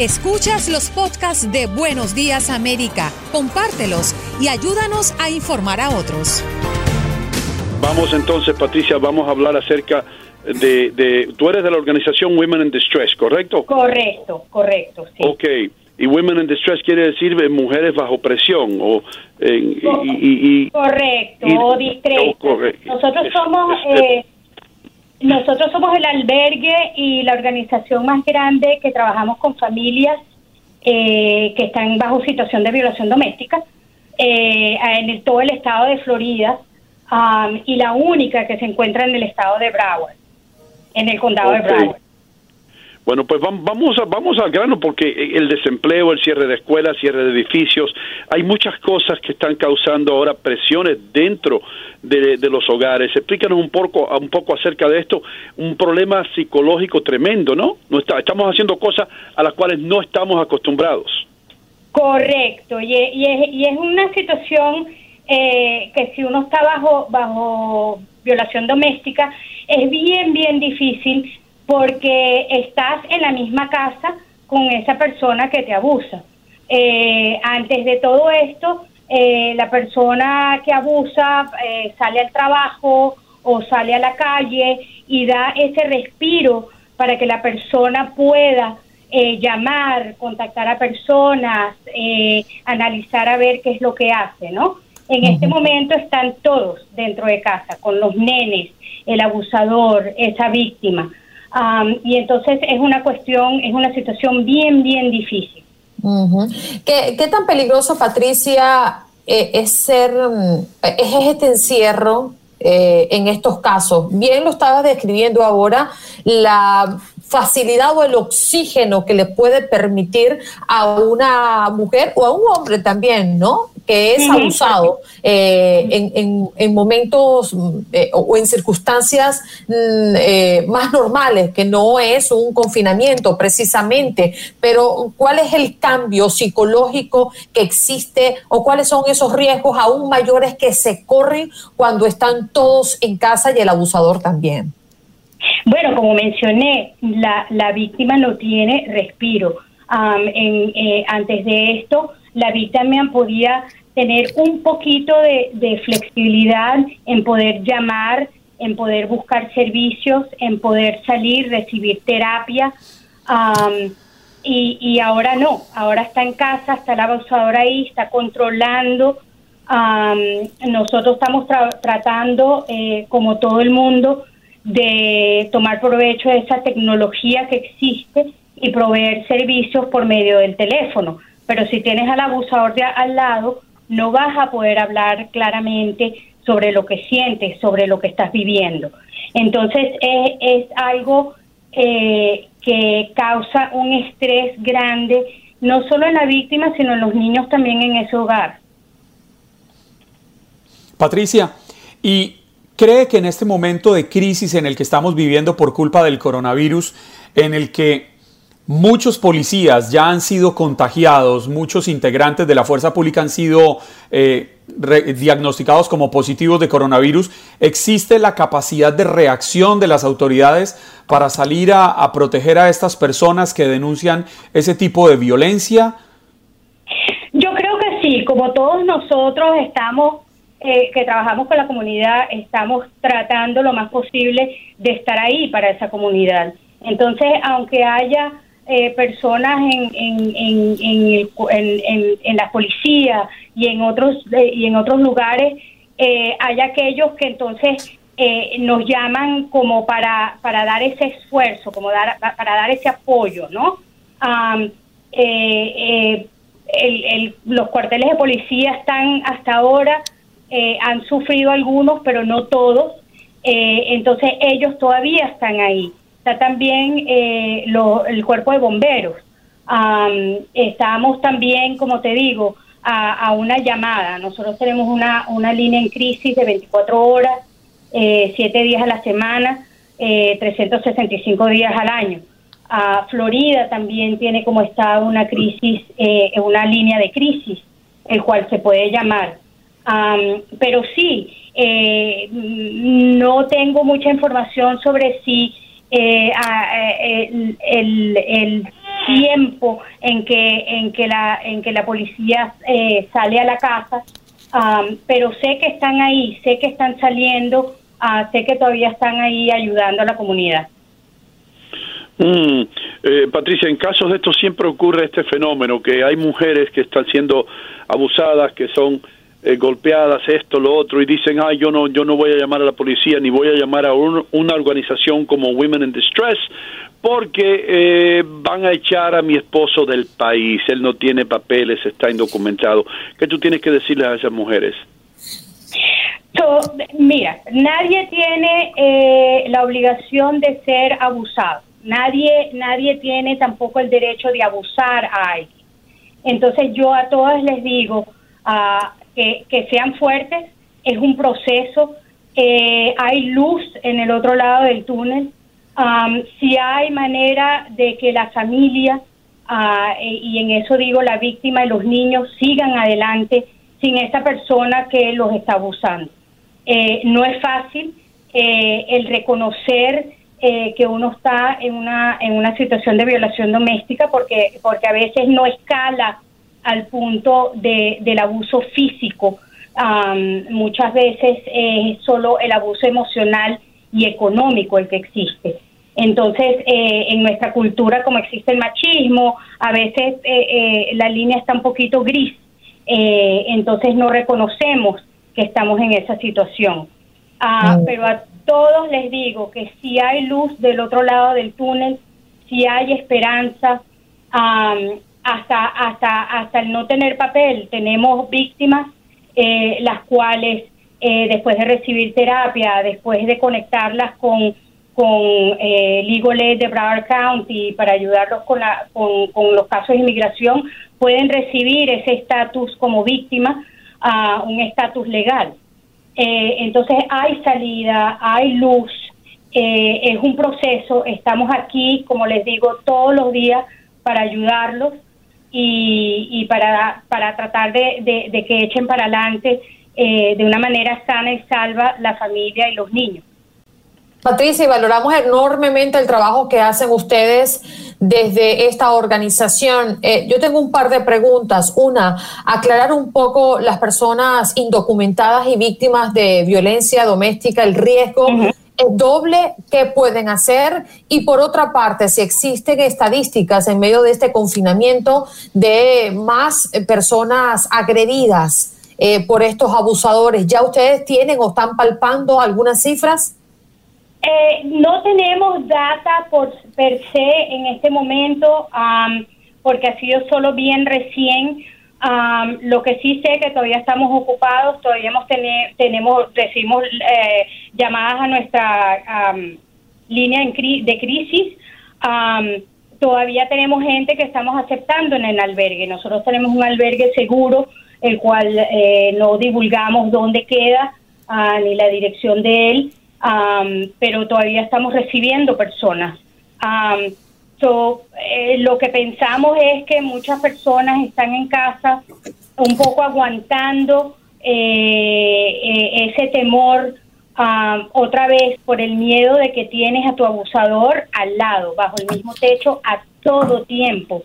Escuchas los podcasts de Buenos Días América, compártelos y ayúdanos a informar a otros. Vamos entonces, Patricia, vamos a hablar acerca de, de, tú eres de la organización Women in Distress, ¿correcto? Correcto, correcto, sí. Ok, y Women in Distress quiere decir mujeres bajo presión o y, correcto o distress. Nosotros somos eh, nosotros somos el albergue y la organización más grande que trabajamos con familias eh, que están bajo situación de violación doméstica eh, en todo el estado de Florida um, y la única que se encuentra en el estado de Broward, en el condado de Broward. Bueno, pues vamos, a, vamos al grano porque el desempleo, el cierre de escuelas, cierre de edificios, hay muchas cosas que están causando ahora presiones dentro de, los hogares. Explícanos un poco, un poco acerca de esto, un problema psicológico tremendo, ¿no? no está, estamos haciendo cosas a las cuales no estamos acostumbrados. Correcto, y, es, y es una situación eh, que si uno está bajo, bajo violación doméstica, es bien, bien difícil porque estás en la misma casa con esa persona que te abusa. Eh, antes de todo esto, eh, la persona que abusa eh, sale al trabajo o sale a la calle y da ese respiro para que la persona pueda llamar, contactar a personas, analizar a ver qué es lo que hace, ¿no? En este momento están todos dentro de casa, con los nenes, el abusador, esa víctima y entonces es una cuestión, es una situación bien, bien difícil. ¿Qué, tan peligroso, Patricia, eh, es ser, mm, es este encierro eh, en estos casos? Bien lo estabas describiendo ahora, la facilidad o el oxígeno que le puede permitir a una mujer o a un hombre también, ¿no? que es abusado eh, en, en, momentos eh, o en circunstancias mm, eh, más normales, que no es un confinamiento precisamente, pero ¿cuál es el cambio psicológico que existe o cuáles son esos riesgos aún mayores que se corren cuando están todos en casa y el abusador también? Bueno, como mencioné, la, la víctima no tiene respiro. en, antes de esto, la víctima podía tener un poquito de, flexibilidad en poder llamar, en poder buscar servicios, en poder salir, recibir terapia. y, ahora no, ahora está en casa, está el abusador ahí, está controlando. nosotros estamos tratando, eh, como todo el mundo, de tomar provecho de esa tecnología que existe y proveer servicios por medio del teléfono pero si tienes al abusador de al lado, no vas a poder hablar claramente sobre lo que sientes, sobre lo que estás viviendo. Entonces es, algo eh, que causa un estrés grande, no solo en la víctima, sino en los niños también en ese hogar. Patricia, ¿y cree que en este momento de crisis en el que estamos viviendo por culpa del coronavirus, en el que Muchos policías ya han sido contagiados, muchos integrantes de la fuerza pública han sido eh, diagnosticados como positivos de coronavirus. ¿Existe la capacidad de reacción de las autoridades para salir a, proteger a estas personas que denuncian ese tipo de violencia? Yo creo que sí, como todos nosotros estamos, eh, que trabajamos con la comunidad, estamos tratando lo más posible de estar ahí para esa comunidad. Entonces, aunque haya eh, personas en, en, en, en, la policía y en otros, eh, y en otros lugares, eh, hay aquellos que entonces eh, nos llaman como para, para dar ese esfuerzo, como dar, para dar ese apoyo, ¿no? el, el, los cuarteles de policía están hasta ahora, han sufrido algunos, pero no todos, entonces ellos todavía están ahí está también eh, el cuerpo de bomberos. estamos también, como te digo, a, una llamada. Nosotros tenemos una, una línea en crisis de 24 horas, eh, 7 días a la semana, eh, 365 días al año. Florida también tiene como está una crisis, eh, una línea de crisis, el cual se puede llamar. Pero sí, eh, no tengo mucha información sobre si eh, el, el, tiempo en que en que la en que la policía eh, sale a la casa, pero sé que están ahí, sé que están saliendo, uh, sé que todavía están ahí ayudando a la comunidad. Mm, eh, Patricia, en casos de esto siempre ocurre este fenómeno, que hay mujeres que están siendo abusadas, que son eh, golpeadas, esto, lo otro, y dicen, ay, yo no, yo no voy a llamar a la policía, ni voy a llamar a una organización como Women in Distress, porque eh, van a echar a mi esposo del país, él no tiene papeles, está indocumentado. ¿Qué tú tienes que decirles a esas mujeres? mira, nadie tiene la obligación de ser abusado Nadie, nadie tiene tampoco el derecho de abusar a alguien. Entonces yo a todas les digo ah, que, sean fuertes, es un proceso, eh, hay luz en el otro lado del túnel, si hay manera de que la familia, e, y en eso digo la víctima y los niños, sigan adelante sin esa persona que los está abusando. Eh, no es fácil eh, el reconocer eh, que uno está en una, en una situación de violación doméstica porque, porque a veces no escala al punto de, del abuso físico. muchas veces es solo el abuso emocional y económico el que existe. Entonces, eh, en nuestra cultura, como existe el machismo, a veces eh, la línea está un poquito gris, entonces no reconocemos que estamos en esa situación. Ah, mm. Pero a todos les digo que si hay luz del otro lado del túnel, si hay esperanza, hasta, hasta, hasta el no tener papel, tenemos víctimas eh, las cuales eh, después de recibir terapia, después de conectarlas con, con eh, Legal Aid de Broward County para ayudarlos con, la, con, con los casos de inmigración, pueden recibir ese estatus como víctima, a un estatus legal. Eh, entonces hay salida, hay luz, eh, es un proceso, estamos aquí, como les digo, todos los días para ayudarlos y, para, para tratar de, que echen para adelante eh, de una manera sana y salva la familia y los niños. Patricia, y valoramos enormemente el trabajo que hacen ustedes desde esta organización. Eh, yo tengo un par de preguntas. Una, aclarar un poco las personas indocumentadas y víctimas de violencia doméstica, el riesgo. Doble que pueden hacer y por otra parte, si existen estadísticas en medio de este confinamiento de más personas agredidas eh, por estos abusadores, ¿ya ustedes tienen o están palpando algunas cifras? Eh, no tenemos data por per se en este momento, porque ha sido solo bien recién. Lo que sí sé que todavía estamos ocupados, todavía hemos tenemos recibimos eh, llamadas a nuestra línea de crisis. todavía tenemos gente que estamos aceptando en el albergue. Nosotros tenemos un albergue seguro, el cual eh, no divulgamos dónde queda ni la dirección de él pero todavía estamos recibiendo personas. Eh, lo que pensamos es que muchas personas están en casa un poco aguantando eh, eh, ese temor otra vez por el miedo de que tienes a tu abusador al lado, bajo el mismo techo a todo tiempo,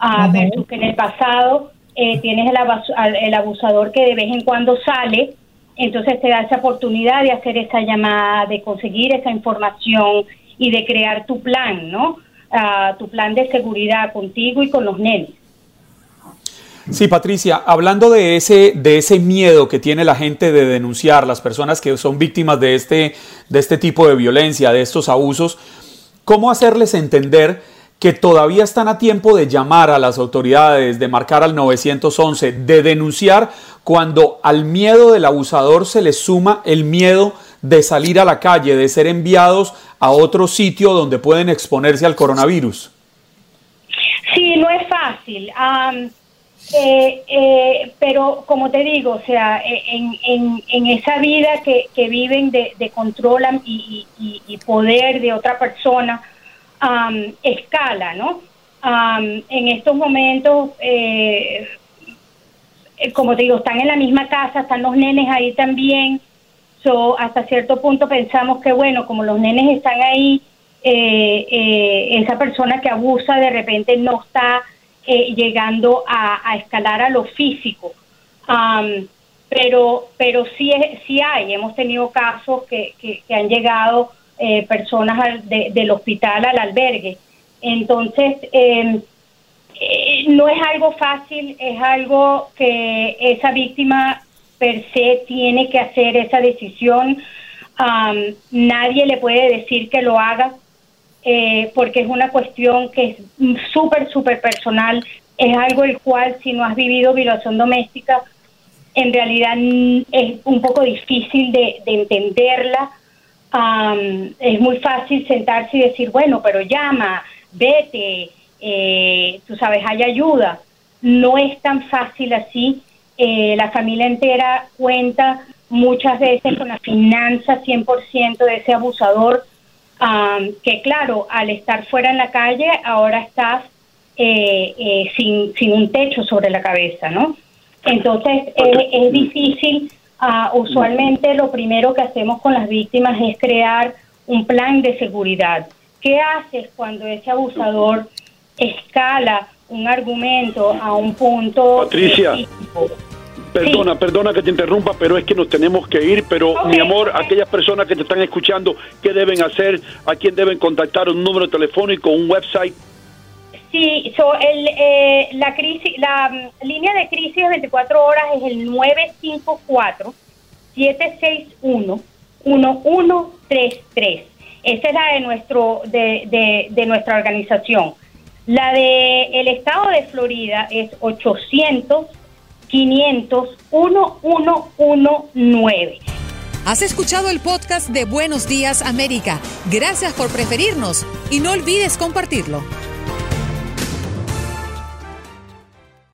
uh, versus que en el pasado tienes el, el abusador que de vez en cuando sale entonces te da esa oportunidad de hacer esa llamada, de conseguir esa información y de crear tu plan, ¿no? Tu plan de seguridad contigo y con los nenes. Sí, Patricia, hablando de ese, de ese miedo que tiene la gente de denunciar, las personas que son víctimas de este, de este tipo de violencia, de estos abusos, ¿cómo hacerles entender que todavía están a tiempo de llamar a las autoridades, de marcar al 911, de denunciar cuando al miedo del abusador se le suma el miedo de salir a la calle, de ser enviados a otro sitio donde pueden exponerse al coronavirus? Sí, no es fácil. Eh, eh, pero como te digo, o sea, e, en, esa vida que, viven de, de controlan y, y, poder de otra persona, escala, ¿no? en estos momentos, eh, eh, como te digo, están en la misma casa, están los nenes ahí también. Hasta cierto punto pensamos que, bueno, como los nenes están ahí, esa persona que abusa de repente no está llegando a, escalar a lo físico. pero pero sí, sí hay, hemos tenido casos que, que, han llegado personas del hospital al albergue. Entonces, em, eh, no es algo fácil, es algo que esa víctima per se tiene que hacer esa decisión. nadie le puede decir que lo haga eh, porque es una cuestión que es súper, súper personal. Es algo el cual si no has vivido violación doméstica, en realidad es un poco difícil de, entenderla. es muy fácil sentarse y decir, bueno, pero llama, vete, eh, tú sabes, hay ayuda. No es tan fácil así. Eh, la familia entera cuenta muchas veces con la finanza 100% de ese abusador, que claro, al estar fuera en la calle, ahora estás eh, eh, sin, sin un techo sobre la cabeza, ¿no? Entonces es difícil. Ah, usualmente lo primero que hacemos con las víctimas es crear un plan de seguridad. ¿Qué haces cuando ese abusador escala un argumento a un punto. Patricia. Perdona, perdona que te interrumpa, pero es que nos tenemos que ir. Pero mi amor, aquellas personas que te están escuchando, ¿qué deben hacer? ¿A quién deben contactar? ¿Un número telefónico? ¿Un website? Sí, so el, eh, la, crisis, la mm, línea de crisis de 24 horas es el 954 761 1133. Esa es la de nuestro de, de, de nuestra organización. La de el estado de Florida es 800 500 1119. Has escuchado el podcast de Buenos Días América. Gracias por preferirnos y no olvides compartirlo.